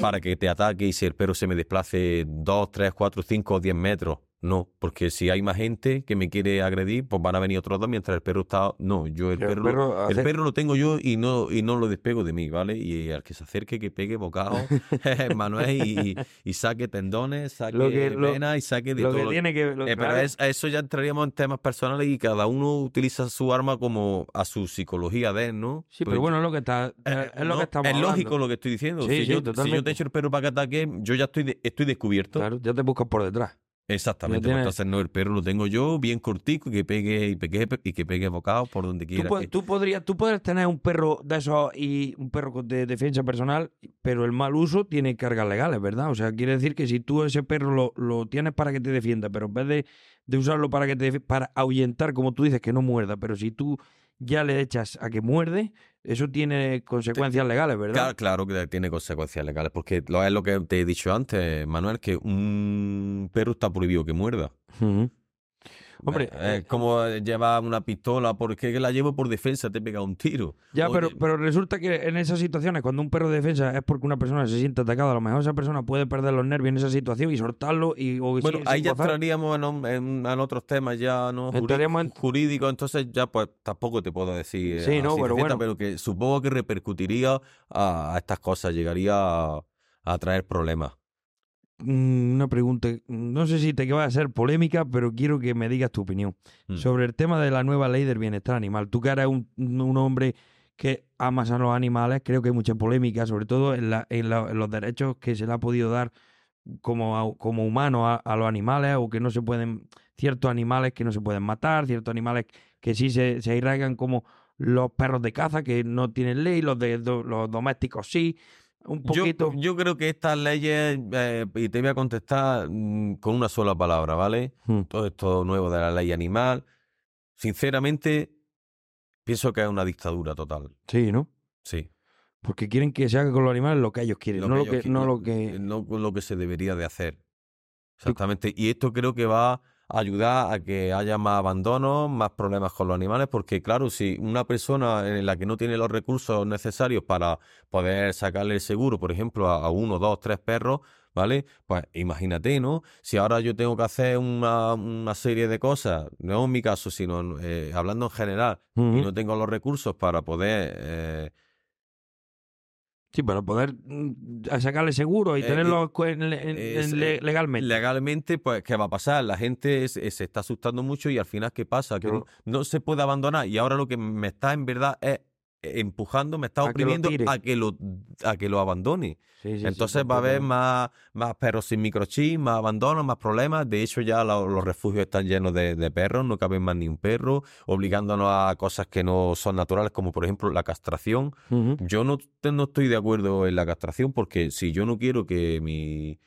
para que te ataque y si el perro se me desplace 2, 3, 4, 5 10 metros. No, porque si hay más gente que me quiere agredir, pues van a venir otros dos mientras el perro está... No, yo el perro, el perro lo tengo yo y no, y no lo despego de mí, ¿vale? Y al que se acerque, que pegue bocado, Manuel, y, y saque tendones, saque Lo que- lo- venas y saque de lo todo. que tiene que... lo- Eh, pero es- a eso ya entraríamos en temas personales y cada uno utiliza su arma como a su psicología de él, ¿no? Sí, Pues pero bueno, es lo que está... eh, es lo no, que estamos es lógico lo que estoy diciendo. Sí, si, sí, yo, si yo te echo el perro para que ataque, yo ya estoy, de- estoy descubierto. Claro, ya te buscas por detrás. Exactamente. Pues Entonces, no, el perro lo tengo yo bien cortico y que pegue y pegue y que pegue bocado por donde Tú, quiera. que- tú podrías, tú puedes tener un perro de esos y un perro de defensa personal, pero el mal uso tiene cargas legales, ¿verdad? O sea, quiere decir que si tú ese perro lo, lo tienes para que te defienda, pero en vez de, de usarlo para que te para ahuyentar, como tú dices, que no muerda, pero si tú ya le echas a que muerde, eso tiene consecuencias legales, ¿verdad? Claro, claro que tiene consecuencias legales, porque lo, es lo que te he dicho antes, Manuel, que un perro está prohibido que muerda. Hombre, Eh, es como llevar una pistola, porque la llevo por defensa, te pega un tiro. Ya, pero, Oye, pero resulta que en esas situaciones, cuando un perro de defensa es porque una persona se siente atacada, a lo mejor esa persona puede perder los nervios en esa situación y soltarlo y o Bueno, ahí sin ya gozar. entraríamos en, un- en- en otros temas ya no Entraríamos en- jurídicos, entonces ya pues tampoco te puedo decir eh, Sí, no, pero receta, bueno. pero que supongo que repercutiría a, a estas cosas, llegaría a, a traer problemas. Mm, Una pregunta, no sé si te va a ser polémica, pero quiero que me digas tu opinión Mm. sobre el tema de la nueva ley del bienestar animal. Tú que eres un, un hombre que amas a los animales, creo que hay mucha polémica, sobre todo en, la- en la- en los derechos que se le ha podido dar como, como humano a, a los animales o que no se pueden, ciertos animales que no se pueden matar, ciertos animales que sí se, se arraigan como los perros de caza que no tienen ley, los de los domésticos sí, un Yo, poquito. yo creo que estas leyes, eh, y te voy a contestar mm, con una sola palabra, ¿vale? Mm. Todo esto nuevo de la ley animal, sinceramente, pienso que es una dictadura total. Sí, ¿no? Sí. Porque quieren que se haga con los animales lo que ellos quieren, no, lo ellos que, qui- no lo que... no con lo que se debería de hacer. Exactamente. Y esto creo que va ayudar a que haya más abandono, más problemas con los animales, porque claro, si una persona en la que no tiene los recursos necesarios para poder sacarle el seguro, por ejemplo, a, a uno, dos, tres perros, ¿vale? Pues imagínate, ¿no? Si ahora yo tengo que hacer una, una serie de cosas, no en mi caso, sino eh, hablando en general, y no tengo los recursos para poder... eh, Sí, para poder mm, sacarle seguro y Eh, tenerlo co- en- en- es, en le- eh, legalmente. legalmente, pues, ¿qué va a pasar? La gente se, se está asustando mucho y al final, ¿qué pasa? Que no, no se puede abandonar y ahora lo que me está en verdad es empujando, me está A que lo oprimiendo a que lo a que lo abandone. Sí, sí, sí, Entonces va a haber más, más perros sin microchip, más abandonos, más problemas. De hecho, ya lo- los refugios están llenos de, de perros, no cabe más ni un perro, obligándonos a cosas que no son naturales, como por ejemplo la castración. Yo no, no estoy de acuerdo en la castración porque si yo no quiero que mi,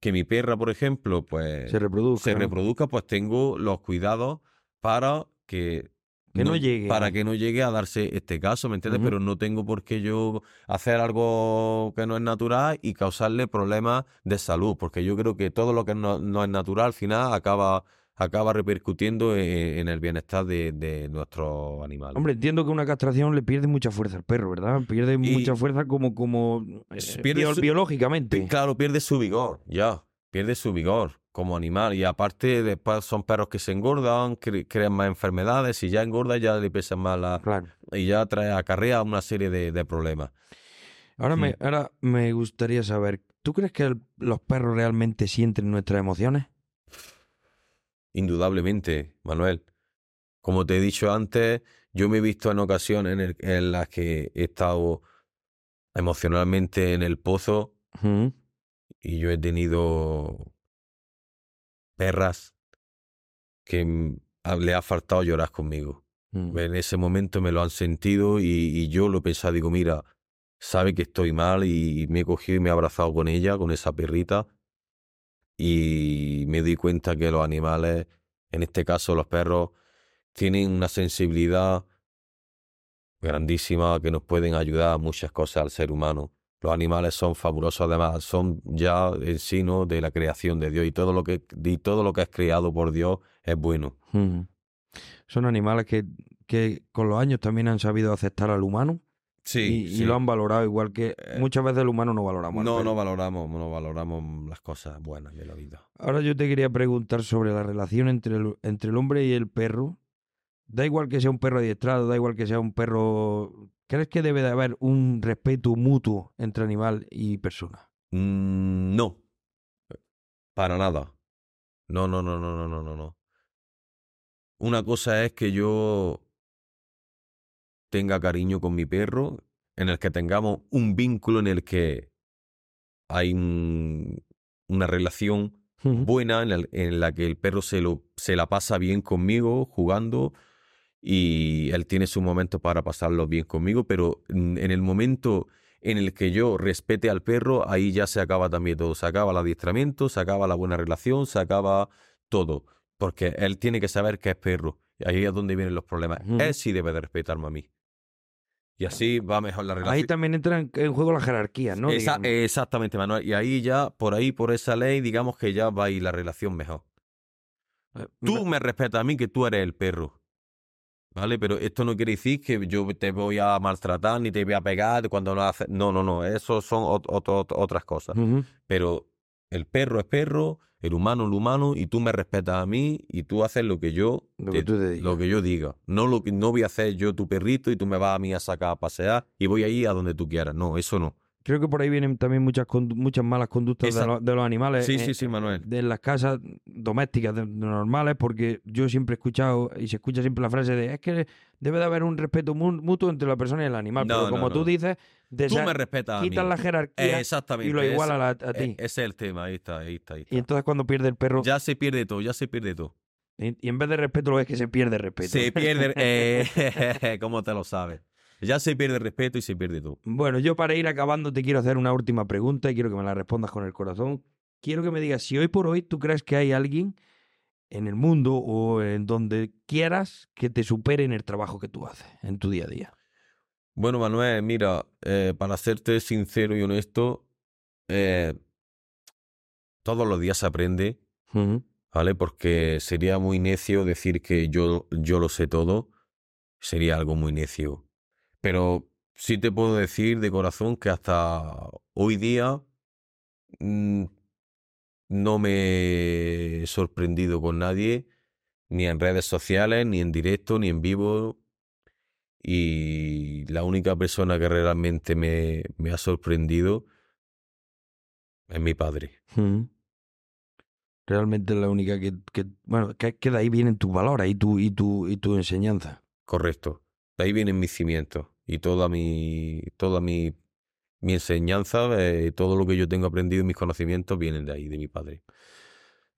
que mi perra, por ejemplo, pues Se reproduzca. se reproduzca, pues tengo los cuidados para que, Que no llegue para que no llegue a darse este caso, ¿me entiendes? Pero no tengo por qué yo hacer algo que no es natural y causarle problemas de salud, porque yo creo que todo lo que no, no es natural al final acaba acaba repercutiendo en, en el bienestar de, de nuestros animales. Hombre, entiendo que una castración le pierde mucha fuerza al perro, ¿verdad? Pierde Y- mucha fuerza como, como eh, Pierde su- biológicamente. Claro, pierde su vigor, ya. Pierde su vigor como animal. Y aparte, después son perros que se engordan, cre- crean más enfermedades. Y ya engorda, ya le pesan más la. Claro. Y ya trae, acarrea una serie de, de problemas. Ahora, me, ahora me gustaría saber, ¿tú crees que el- los perros realmente sienten nuestras emociones? Indudablemente, Manuel. Como te he dicho antes, yo me he visto en ocasiones en, el- en las que he estado emocionalmente en el pozo y yo he tenido perras que mm, a- le ha faltado llorar conmigo. Mm. En ese momento me lo han sentido y, y yo lo he pensado, digo, mira, sabe que estoy mal y me he cogido y me he abrazado con ella, con esa perrita, y me doy cuenta que los animales, en este caso los perros, tienen una sensibilidad grandísima que nos pueden ayudar a muchas cosas al ser humano. Los animales son fabulosos, además, son ya el sino de la creación de Dios y todo lo que, y todo lo que es creado por Dios es bueno. Ujú. Son animales que, que con los años también han sabido aceptar al humano y, y lo han valorado igual que Eh, muchas veces el humano no valoramos. al No, no valoramos, no valoramos las cosas buenas de la vida. Ahora yo te quería preguntar sobre la relación entre el, entre el hombre y el perro. Da igual que sea un perro adiestrado, da igual que sea un perro... ¿Crees que debe de haber un respeto mutuo entre animal y persona? Mm, no, para nada. No, no, no, no, no, no, no, no. Una cosa es que yo tenga cariño con mi perro, en el que tengamos un vínculo en el que hay un- una relación buena en, el- en la que el perro se, lo, se la pasa bien conmigo jugando y él tiene su momento para pasarlo bien conmigo, pero en el momento en el que yo respete al perro, ahí ya se acaba también todo. Se acaba el adiestramiento, se acaba la buena relación, se acaba todo. Porque él tiene que saber que es perro. Y ahí es donde vienen los problemas. Él sí debe de respetarme a mí. Y así va mejor la relación. Ahí también entran en juego las jerarquías, ¿no? Esa- exactamente, Manuel. Y ahí ya, por ahí, por esa ley, digamos que ya va a ir la relación mejor. Eh, Tú me respetas a mí que tú eres el perro. ¿Vale? Pero esto no quiere decir que yo te voy a maltratar ni te voy a pegar cuando no haces. No, no, no. Eso son ot- ot- ot- otras cosas. Pero el perro es perro, el humano es humano, y tú me respetas a mí y tú haces lo que yo, Lo que te digas. lo que yo diga. No, lo que, no voy a hacer yo tu perrito y tú me vas a mí a sacar a pasear y voy a ir a donde tú quieras. No, eso no. Creo que por ahí vienen también muchas muchas malas conductas de, Esa- lo- de los animales. Sí, sí, sí, Manuel. de las casas domésticas de- de normales, porque yo siempre he escuchado y se escucha siempre la frase de es que debe de haber un respeto mu- mutuo entre la persona y el animal. No, Pero no, como tú no. dices, de Tú esa- me respetas a mí. quitas la jerarquía Exactamente. y lo ese- iguala a, a e- ti. Ese es el tema. Ahí está, ahí está, ahí está. Y entonces cuando pierde el perro, Ya se pierde todo, ya se pierde todo. y, y en vez de respeto lo ves que se pierde respeto. Se pierde. Eh, ¿Cómo te lo sabes? Ya se pierde el respeto y se pierde todo. Bueno, yo para ir acabando te quiero hacer una última pregunta y quiero que me la respondas con el corazón. Quiero que me digas si hoy por hoy tú crees que hay alguien en el mundo o en donde quieras que te supere en el trabajo que tú haces, en tu día a día. Bueno, Manuel, mira, eh, para serte sincero y honesto, eh, todos los días se aprende. ¿vale? Porque sería muy necio decir que yo, yo lo sé todo, sería algo muy necio. Pero sí te puedo decir de corazón que hasta hoy día mm, no me he sorprendido con nadie, ni en redes sociales, ni en directo, ni en vivo. Y la única persona que realmente me, me ha sorprendido es mi padre. Mm. Realmente es la única que, que bueno, que, que de ahí vienen tus valores y tu, y tu, y tu enseñanza. Correcto. De ahí vienen mis cimientos y toda mi, toda mi, mi enseñanza, eh, todo lo que yo tengo aprendido y mis conocimientos vienen de ahí, de mi padre.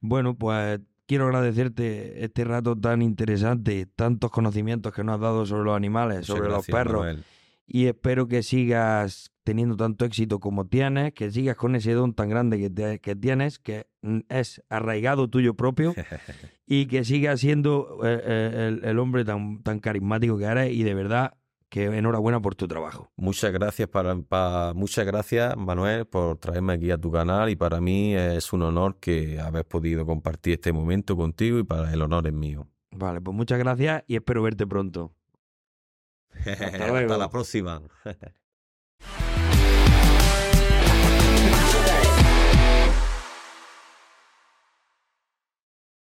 Bueno, pues quiero agradecerte este rato tan interesante, tantos conocimientos que nos has dado sobre los animales, Muchas sobre los perros. Manuel. Y espero que sigas teniendo tanto éxito como tienes, que sigas con ese don tan grande que, te- que tienes, que mm, es arraigado tuyo propio, y que sigas siendo eh, eh, el, el hombre tan, tan carismático que eres. Y de verdad, que enhorabuena por tu trabajo. Muchas gracias para, pa- muchas gracias Manuel por traerme aquí a tu canal y para mí es un honor que haber podido compartir este momento contigo y para el honor es mío. Vale, pues muchas gracias y espero verte pronto. Hasta la próxima.